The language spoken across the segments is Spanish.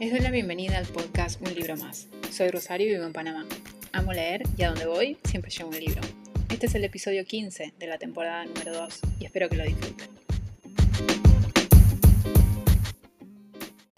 Les doy la bienvenida al podcast Un libro más. Soy Rosario y vivo en Panamá. Amo leer y a donde voy siempre llevo un libro. Este es el episodio 15 de la temporada número 2 y espero que lo disfruten.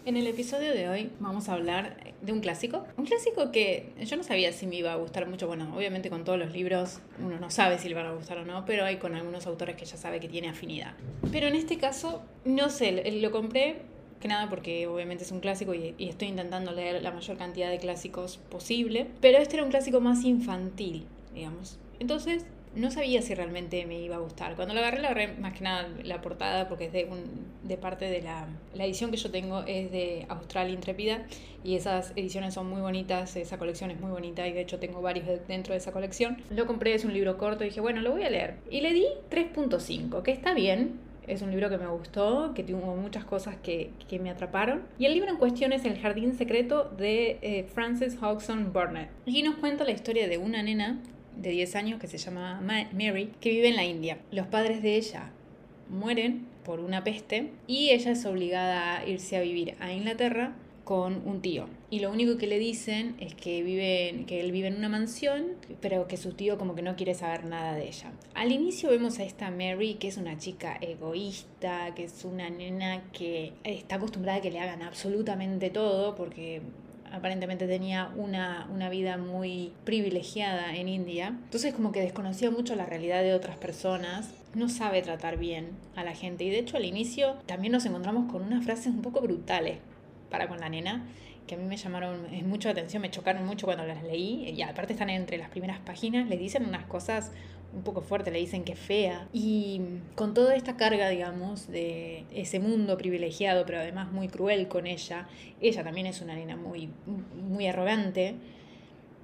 En el episodio de hoy vamos a hablar de un clásico. Un clásico que yo no sabía si me iba a gustar mucho. Bueno, obviamente con todos los libros uno no sabe si le van a gustar o no, pero hay con algunos autores que ya sabe que tiene afinidad. Pero en este caso, no sé, lo compré que nada porque obviamente es un clásico y, estoy intentando leer la mayor cantidad de clásicos posible, pero este era un clásico más infantil, digamos. Entonces no sabía si realmente me iba a gustar. Cuando lo agarré, lo agarré más que nada la portada porque es de, un, de parte de la, la edición que yo tengo es de Austral Intrépida y esas ediciones son muy bonitas, esa colección es muy bonita y de hecho tengo varios dentro de esa colección. Lo compré, es un libro corto y dije, bueno, lo voy a leer. Y le di 3.5, que está bien, es un libro que me gustó, que tuvo muchas cosas que, que, me atraparon. Y el libro en cuestión es El Jardín Secreto de eh, Frances Hodgson Burnett. Y nos cuenta la historia de una nena de 10 años que se llama Mary, que vive en la India. Los padres de ella mueren por una peste y ella es obligada a irse a vivir a Inglaterra con un tío. Y lo único que le dicen es que, vive, que él vive en una mansión, pero que su tío como que no quiere saber nada de ella. Al inicio vemos a esta Mary, que es una chica egoísta, que es una nena que está acostumbrada a que le hagan absolutamente todo, porque aparentemente tenía una, una, vida muy privilegiada en India. Entonces como que desconocía mucho la realidad de otras personas, no sabe tratar bien a la gente y de hecho al inicio también nos encontramos con unas frases un poco brutales para con la nena, a mí me llamaron mucho la atención, me chocaron mucho cuando las leí, y aparte están entre las primeras páginas, le dicen unas cosas un poco fuertes, le dicen que fea, y con toda esta carga, digamos, de ese mundo privilegiado, pero además muy cruel con ella, ella también es una nena muy, muy arrogante,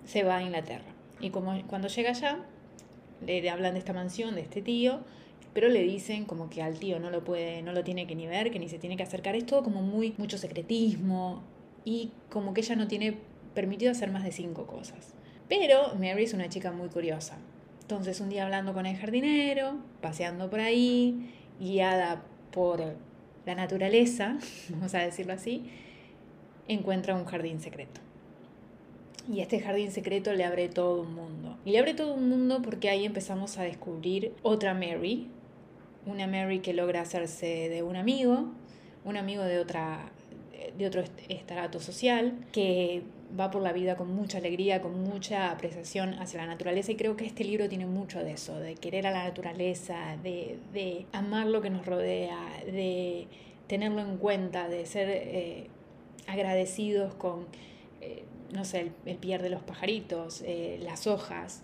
se va a Inglaterra. Y como cuando llega allá, le hablan de esta mansión, de este tío, pero le dicen como que al tío no lo puede, no lo tiene que ni ver, que ni se tiene que acercar. Es todo como muy, mucho secretismo y como que ella no tiene permitido hacer más de cinco cosas. Pero Mary es una chica muy curiosa. Entonces un día hablando con el jardinero, paseando por ahí, guiada por la naturaleza, vamos a decirlo así, encuentra un jardín secreto. Y este jardín secreto le abre todo un mundo. Y le abre todo un mundo porque ahí empezamos a descubrir otra Mary, una Mary que logra hacerse de un amigo, un amigo de otra de otro estrato social, que va por la vida con mucha alegría, con mucha apreciación hacia la naturaleza y creo que este libro tiene mucho de eso, de querer a la naturaleza, de, de amar lo que nos rodea, de tenerlo en cuenta, de ser eh, agradecidos con, eh, no sé, el, el, de los pajaritos, eh, las hojas,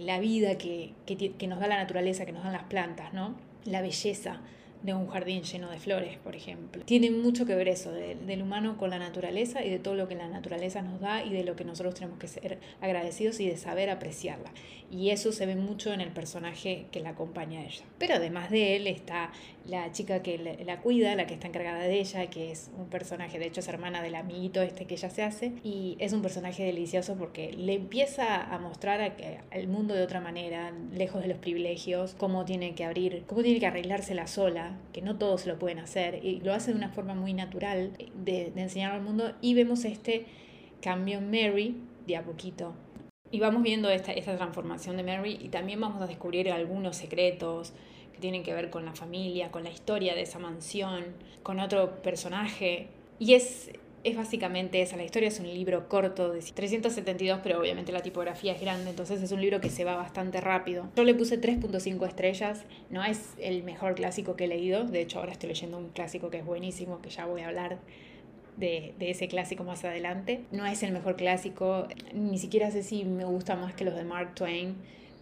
la vida que, que, que nos da la naturaleza, que nos dan las plantas, ¿no? la belleza de un jardín lleno de flores, por ejemplo. Tiene mucho que ver eso del humano con la naturaleza y de todo lo que la naturaleza nos da y de lo que nosotros tenemos que ser agradecidos y de saber apreciarla. Y eso se ve mucho en el personaje que la acompaña a ella. Pero además de él está la chica que la cuida, la que está encargada de ella, que es un personaje, de hecho es hermana del amiguito este que ella se hace, y es un personaje delicioso porque le empieza a mostrar al mundo de otra manera, lejos de los privilegios, cómo tiene que abrir, cómo tiene que arreglársela sola, que no todos lo pueden hacer, y lo hace de una forma muy natural de, enseñar al mundo, y vemos este cambio Mary de a poquito. Y vamos viendo esta, esta transformación de Mary y también vamos a descubrir algunos secretos que tienen que ver con la familia, con la historia de esa mansión, con otro personaje. Y es, es básicamente esa. La historia es un libro corto de 372, pero obviamente la tipografía es grande, entonces es un libro que se va bastante rápido. Yo le puse 3.5 estrellas, no es el mejor clásico que he leído, de hecho ahora estoy leyendo un clásico que es buenísimo, que ya voy a hablar de, ese clásico más adelante. No es el mejor clásico, ni siquiera sé si me gusta más que los de Mark Twain,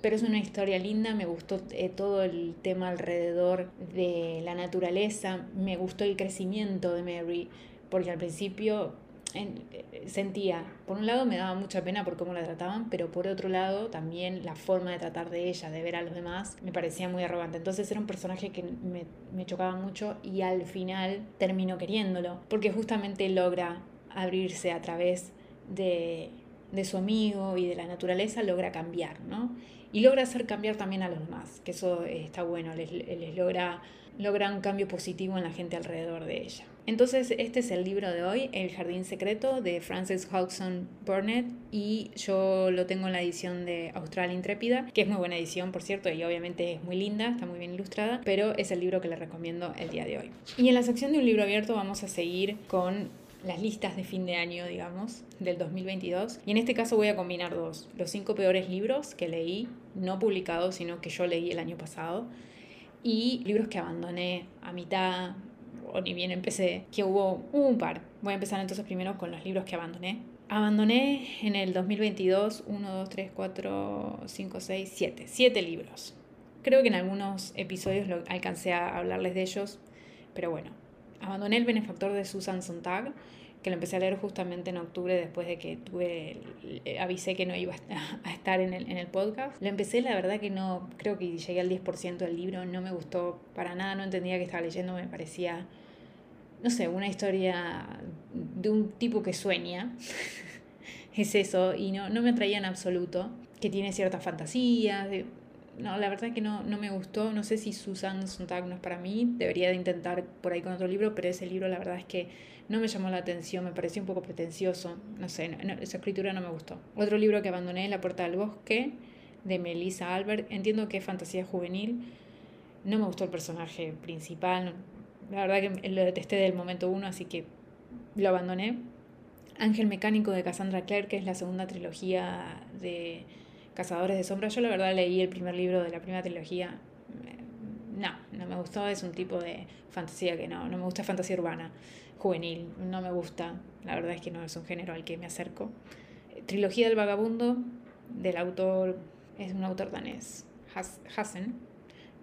pero es una historia linda, me gustó eh, todo el tema alrededor de la naturaleza, me gustó el crecimiento de Mary, porque al principio eh, sentía, por un lado me daba mucha pena por cómo la trataban, pero por otro lado también la forma de tratar de ella, de ver a los demás, me parecía muy arrogante. Entonces era un personaje que me, me chocaba mucho y al final termino queriéndolo, porque justamente logra abrirse a través de, de su amigo y de la naturaleza, logra cambiar, ¿no? Y logra hacer cambiar también a los demás, que eso está bueno, les, les logra, logra un cambio positivo en la gente alrededor de ella. Entonces, este es el libro de hoy, El Jardín Secreto, de Frances Hodgson Burnett, y yo lo tengo en la edición de Austral Intrépida, que es muy buena edición, por cierto, y obviamente es muy linda, está muy bien ilustrada, pero es el libro que le recomiendo el día de hoy. Y en la sección de un libro abierto vamos a seguir con las listas de fin de año, digamos, del 2022. Y en este caso voy a combinar dos, los cinco peores libros que leí, no publicados, sino que yo leí el año pasado, y libros que abandoné a mitad, o ni bien empecé, que hubo un par. Voy a empezar entonces primero con los libros que abandoné. Abandoné en el 2022 1, 2, 3, 4, 5, 6, 7. 7 libros. Creo que en algunos episodios lo alcancé a hablarles de ellos, pero bueno. Abandoné El benefactor de Susan Sontag, que lo empecé a leer justamente en octubre después de que tuve, avisé que no iba a estar en el, en el podcast. Lo empecé, la verdad que no, creo que llegué al 10% del libro, no me gustó para nada, no entendía que estaba leyendo, me parecía no sé, una historia de un tipo que sueña. es eso, y no, no me atraía en absoluto, que tiene ciertas fantasías. No, la verdad que no, no me gustó. No sé si Susan Sontag no es para mí. Debería de intentar por ahí con otro libro, pero ese libro la verdad es que no me llamó la atención, me pareció un poco pretencioso. No sé, esa escritura no me gustó. Otro libro que abandoné, La puerta del bosque, de Melissa Albert. Entiendo que es fantasía juvenil. No me gustó el personaje principal, la verdad que lo detesté del momento uno, así que lo abandoné. Ángel Mecánico de Cassandra Clare, que es la segunda trilogía de Cazadores de Sombras. Yo la verdad leí el primer libro de la primera trilogía. No, no me gustó, es un tipo de fantasía que no, no me gusta fantasía urbana, juvenil, no me gusta. La verdad es que no es un género al que me acerco. Trilogía del Vagabundo, del autor, es un autor danés, Hassen,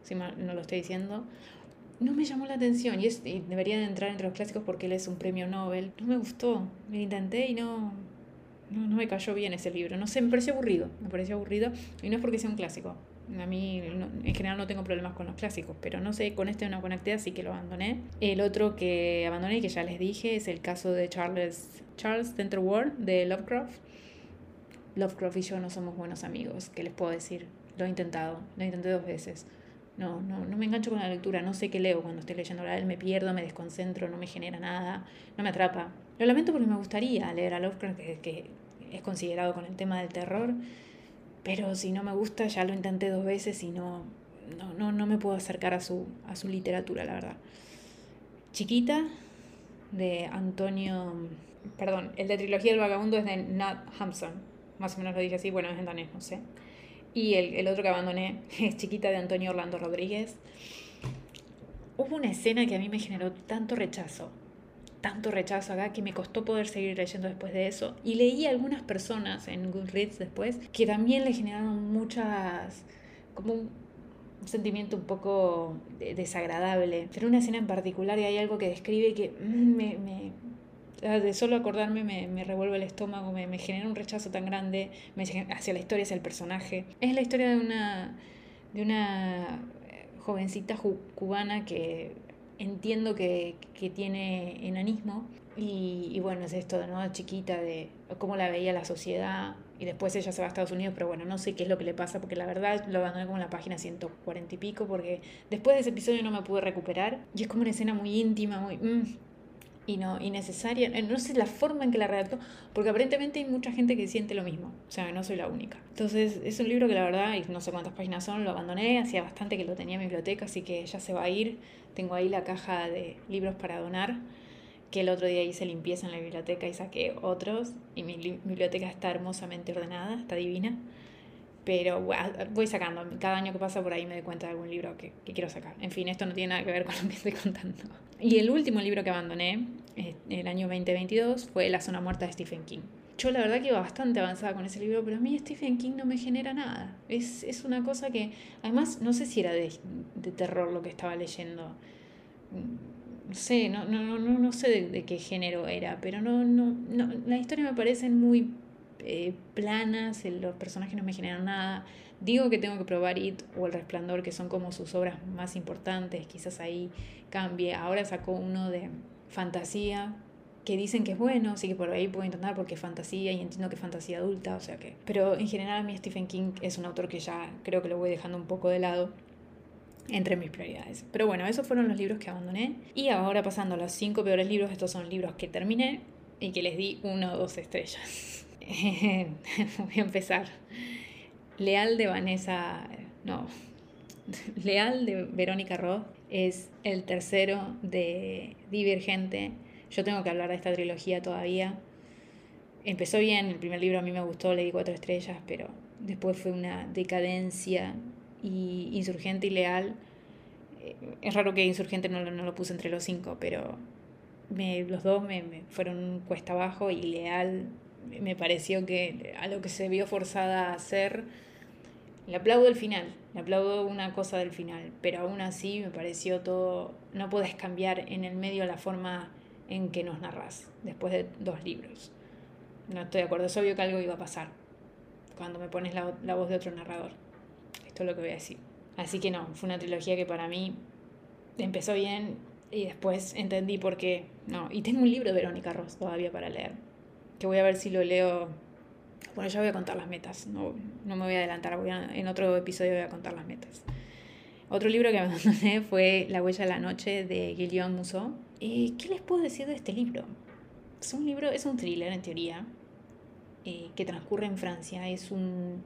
si mal no lo estoy diciendo no me llamó la atención y, es, debería de entrar entre los clásicos porque él es un premio Nobel. No me gustó, me intenté y no, no, me cayó bien ese libro. No sé, me pareció aburrido, me pareció aburrido y no es porque sea un clásico. A mí en general no tengo problemas con los clásicos, pero no sé, con este no conecté, así que lo abandoné. El otro que abandoné, que ya les dije, es el caso de Charles, Charles Ward de Lovecraft. Lovecraft y yo no somos buenos amigos, ¿qué les puedo decir? Lo he intentado, lo intenté dos veces. No, no, no me engancho con la lectura, no sé qué leo cuando estoy leyendo a él, me pierdo, me desconcentro, no me genera nada, no me atrapa. Lo lamento porque me gustaría leer a Lovecraft, que, que es considerado con el tema del terror, pero si no me gusta, ya lo intenté dos veces y no, no, no, no me puedo acercar a su, a su literatura, la verdad. Chiquita, de Antonio, perdón, el de Trilogía del Vagabundo es de Nat Hampson, más o menos lo dije así, bueno, es en danés, no sé. Y el, el otro que abandoné es Chiquita de Antonio Orlando Rodríguez. Hubo una escena que a mí me generó tanto rechazo, tanto rechazo acá que me costó poder seguir leyendo después de eso. Y leí a algunas personas en Goodreads después que también le generaron muchas, como un, sentimiento un poco desagradable. Pero una escena en particular y hay algo que describe que mm, me, me, Ah, de solo acordarme me, me revuelve el estómago, me, me, genera un rechazo tan grande hacia la historia, hacia el personaje. Es la historia de una, de una eh, jovencita cubana que entiendo que, que tiene enanismo y, y, bueno, es esto de nuevo chiquita, de cómo la veía la sociedad y después ella se va a Estados Unidos, pero bueno, no sé qué es lo que le pasa porque la verdad lo abandoné como en la página 140 y pico porque después de ese episodio no me pude recuperar y es como una escena muy íntima, muy... Mm, y no innecesaria. Eh, no sé la forma en que la redactó, porque aparentemente hay mucha gente que siente lo mismo, o sea, no soy la única. Entonces, es un libro que la verdad, y no sé cuántas páginas son, lo abandoné, hacía bastante que lo tenía en mi biblioteca, así que ya se va a ir. Tengo ahí la caja de libros para donar, que el otro día hice limpieza en la biblioteca y saqué otros, y mi biblioteca está hermosamente ordenada, está divina pero voy sacando. Cada año que pasa por ahí me doy cuenta de algún libro que, que, quiero sacar. En fin, esto no tiene nada que ver con lo que estoy contando. Y el último libro que abandoné, el año 2022, fue La zona muerta de Stephen King. Yo la verdad que iba bastante avanzada con ese libro, pero a mí Stephen King no me genera nada. Es, es una cosa que, además, no sé si era de, de terror lo que estaba leyendo. No sé, no, no, no, no sé de, qué género era, pero no, no, no, la historia me parece muy eh, planas, los personajes no me generan nada. Digo que tengo que probar It o El Resplandor, que son como sus obras más importantes, quizás ahí cambie. Ahora sacó uno de fantasía, que dicen que es bueno, así que por ahí puedo intentar porque es fantasía y entiendo que fantasía adulta, o sea que... Pero en general a mí Stephen King es un autor que ya creo que lo voy dejando un poco de lado entre mis prioridades. Pero bueno, esos fueron los libros que abandoné. Y ahora pasando a los cinco peores libros, estos son libros que terminé y que les di una o dos estrellas. voy a empezar. Leal de Vanessa... No. Leal de Verónica Roth es el tercero de Divergente yo tengo que hablar de esta trilogía todavía. Empezó bien, el primer libro a mí me gustó, le di cuatro estrellas, pero después fue una decadencia y Insurgente y Leal. Eh, es raro que Insurgente no, no lo puse entre los cinco, pero me, los dos me, me fueron cuesta abajo y Leal me pareció que a lo que se vio forzada a hacer, le aplaudo el final, le aplaudo una cosa del final, pero aún así me pareció todo, no puedes cambiar en el medio la forma en que nos narras después de dos libros. No estoy de acuerdo, es obvio que algo iba a pasar cuando me pones la, la voz de otro narrador. Esto es lo que voy a decir. Así que no, fue una trilogía que para mí empezó bien y después entendí por qué. No, y tengo un libro de Verónica Ross todavía para leer, que voy a ver si lo leo. Bueno, ya voy a contar las metas, no, no me voy a adelantar, voy en otro episodio voy a contar las metas. Otro libro que abandoné fue La huella de la noche de Guillaume Musso eh, ¿Qué les puedo decir de este libro? Es un libro, es un thriller en teoría, eh, que transcurre en Francia. Es un,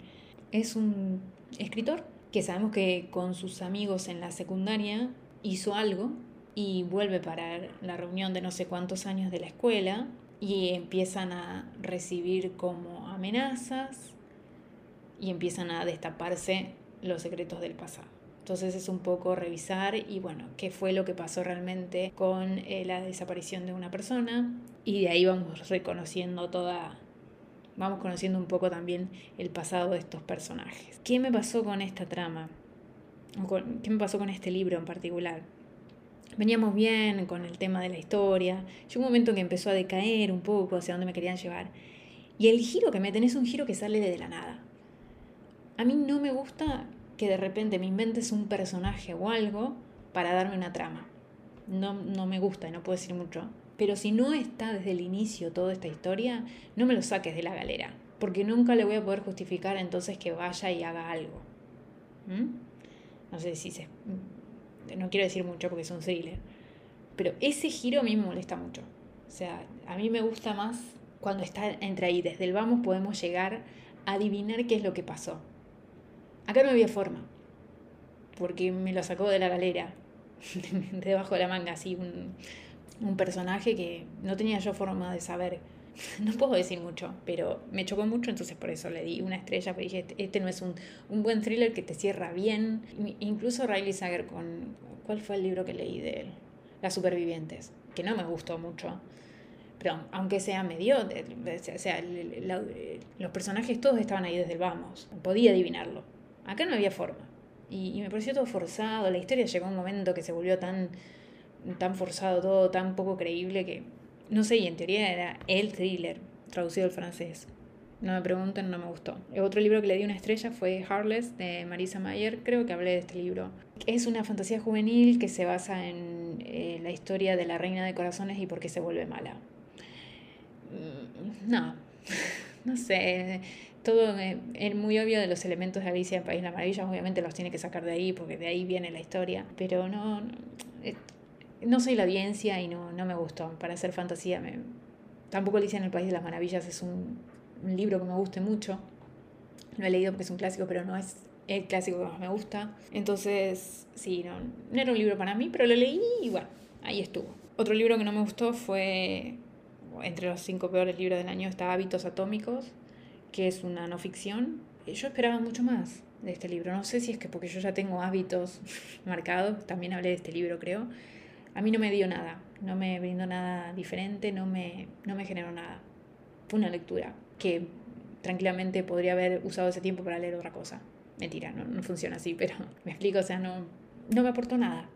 es un escritor que sabemos que con sus amigos en la secundaria hizo algo y vuelve para la reunión de no sé cuántos años de la escuela y empiezan a recibir como amenazas y empiezan a destaparse los secretos del pasado. Entonces es un poco revisar y bueno, qué fue lo que pasó realmente con eh, la desaparición de una persona y de ahí vamos reconociendo toda, vamos conociendo un poco también el pasado de estos personajes. ¿Qué me pasó con esta trama? ¿Qué me pasó con este libro en particular? Veníamos bien con el tema de la historia. Llegó un momento que empezó a decaer un poco hacia dónde me querían llevar. Y el giro que meten es un giro que sale de la nada. A mí no me gusta que de repente me inventes un personaje o algo para darme una trama. No, no me gusta y no puedo decir mucho. Pero si no está desde el inicio toda esta historia, no me lo saques de la galera. Porque nunca le voy a poder justificar entonces que vaya y haga algo. ¿Mm? No sé si se... No quiero decir mucho porque es un thriller. Pero ese giro a mí me molesta mucho. O sea, a mí me gusta más cuando está entre ahí. Desde el vamos podemos llegar a adivinar qué es lo que pasó. Acá no había forma, porque me lo sacó de la galera, debajo de la manga, así un, un personaje que no tenía yo forma de saber. No puedo decir mucho, pero me chocó mucho, entonces por eso le di una estrella, porque dije, este, este no es un, un buen thriller que te cierra bien. Incluso Riley Sager con, ¿cuál fue el libro que leí de él? Las supervivientes, que no me gustó mucho aunque sea medio, o sea, los personajes todos estaban ahí desde el vamos, podía adivinarlo. Acá no había forma. Y, me pareció todo forzado. La historia llegó a un momento que se volvió tan, tan forzado todo, tan poco creíble que, no sé, y en teoría era el thriller, traducido al francés. No me pregunten, no me gustó. El otro libro que le di una estrella fue Heartless de Marisa Mayer. Creo que hablé de este libro. Es una fantasía juvenil que se basa en eh, la historia de la reina de corazones y por qué se vuelve mala. No, no sé todo es muy obvio de los elementos de Alicia en País de las Maravillas, obviamente los tiene que sacar de ahí porque de ahí viene la historia, pero no, no, soy la audiencia y no, no me gustó. Para hacer fantasía, tampoco Alicia en el País de las Maravillas es un, libro que me guste mucho. Lo he leído porque es un clásico, pero no es el clásico que más me gusta. Entonces, sí, no, no era un libro para mí, pero lo leí y bueno, ahí estuvo. Otro libro que no me gustó fue, entre los cinco peores libros del año, está Hábitos Atómicos que es una no ficción. Yo esperaba mucho más de este libro. No sé si es que porque yo ya tengo hábitos marcados, también hablé de este libro, creo. A mí no me dio nada, no me brindó nada diferente, no me, no me generó nada. Fue una lectura que tranquilamente podría haber usado ese tiempo para leer otra cosa. Mentira, no, no funciona así, pero me explico, o sea, no, no me aportó nada,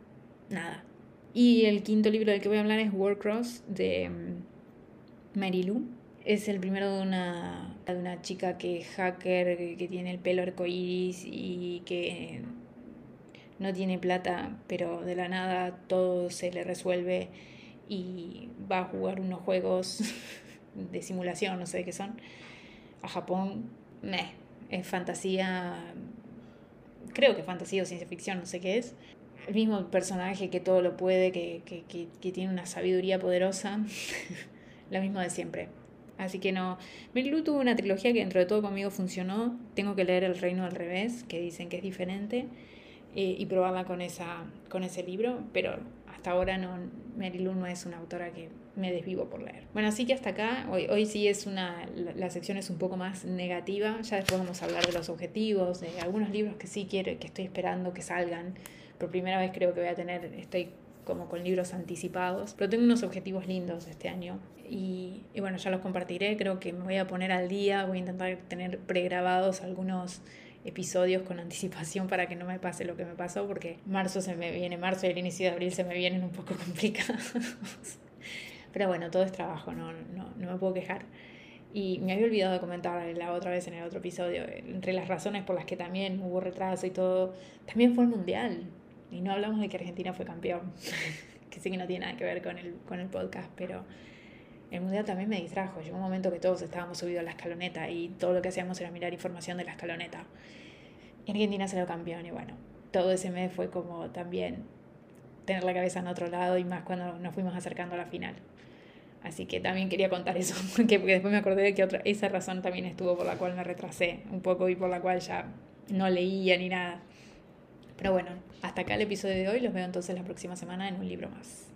nada. Y el quinto libro del que voy a hablar es Warcross de Mary Lou es el primero de una, de una chica que es hacker, que tiene el pelo arcoíris y que no tiene plata, pero de la nada todo se le resuelve y va a jugar unos juegos de simulación, no sé qué son, a Japón. Meh, es fantasía, creo que fantasía o ciencia ficción, no sé qué es. El mismo personaje que todo lo puede, que, que, que tiene una sabiduría poderosa, lo mismo de siempre. Así que no. Mary tuvo una trilogía que dentro de todo conmigo funcionó. Tengo que leer El Reino al Revés, que dicen que es diferente, eh, y probarla con, esa, con ese libro, pero hasta ahora no, Mary Lou no es una autora que me desvivo por leer. Bueno, así que hasta acá, hoy, hoy sí es una, la, sección es un poco más negativa, ya después vamos a hablar de los objetivos, de algunos libros que sí quiero, que estoy esperando que salgan. Por primera vez creo que voy a tener, estoy como con libros anticipados, pero tengo unos objetivos lindos este año y, y, bueno, ya los compartiré, creo que me voy a poner al día, voy a intentar tener pregrabados algunos episodios con anticipación para que no me pase lo que me pasó, porque marzo se me viene, marzo y el inicio de abril se me vienen un poco complicados. Pero bueno, todo es trabajo, no, no, no me puedo quejar. Y me había olvidado de comentar la otra vez en el otro episodio, entre las razones por las que también hubo retraso y todo, también fue el Mundial. Y no hablamos de que Argentina fue campeón, que sí que no tiene nada que ver con el, con el podcast, pero el mundial también me distrajo. Llegó un momento que todos estábamos subidos a la escaloneta y todo lo que hacíamos era mirar información de la escaloneta. Y Argentina salió campeón y bueno, todo ese mes fue como también tener la cabeza en otro lado y más cuando nos fuimos acercando a la final. Así que también quería contar eso, porque, porque después me acordé de que otra, esa razón también estuvo por la cual me retrasé un poco y por la cual ya no leía ni nada. Pero bueno, hasta acá el episodio de hoy. Los veo entonces la próxima semana en un libro más.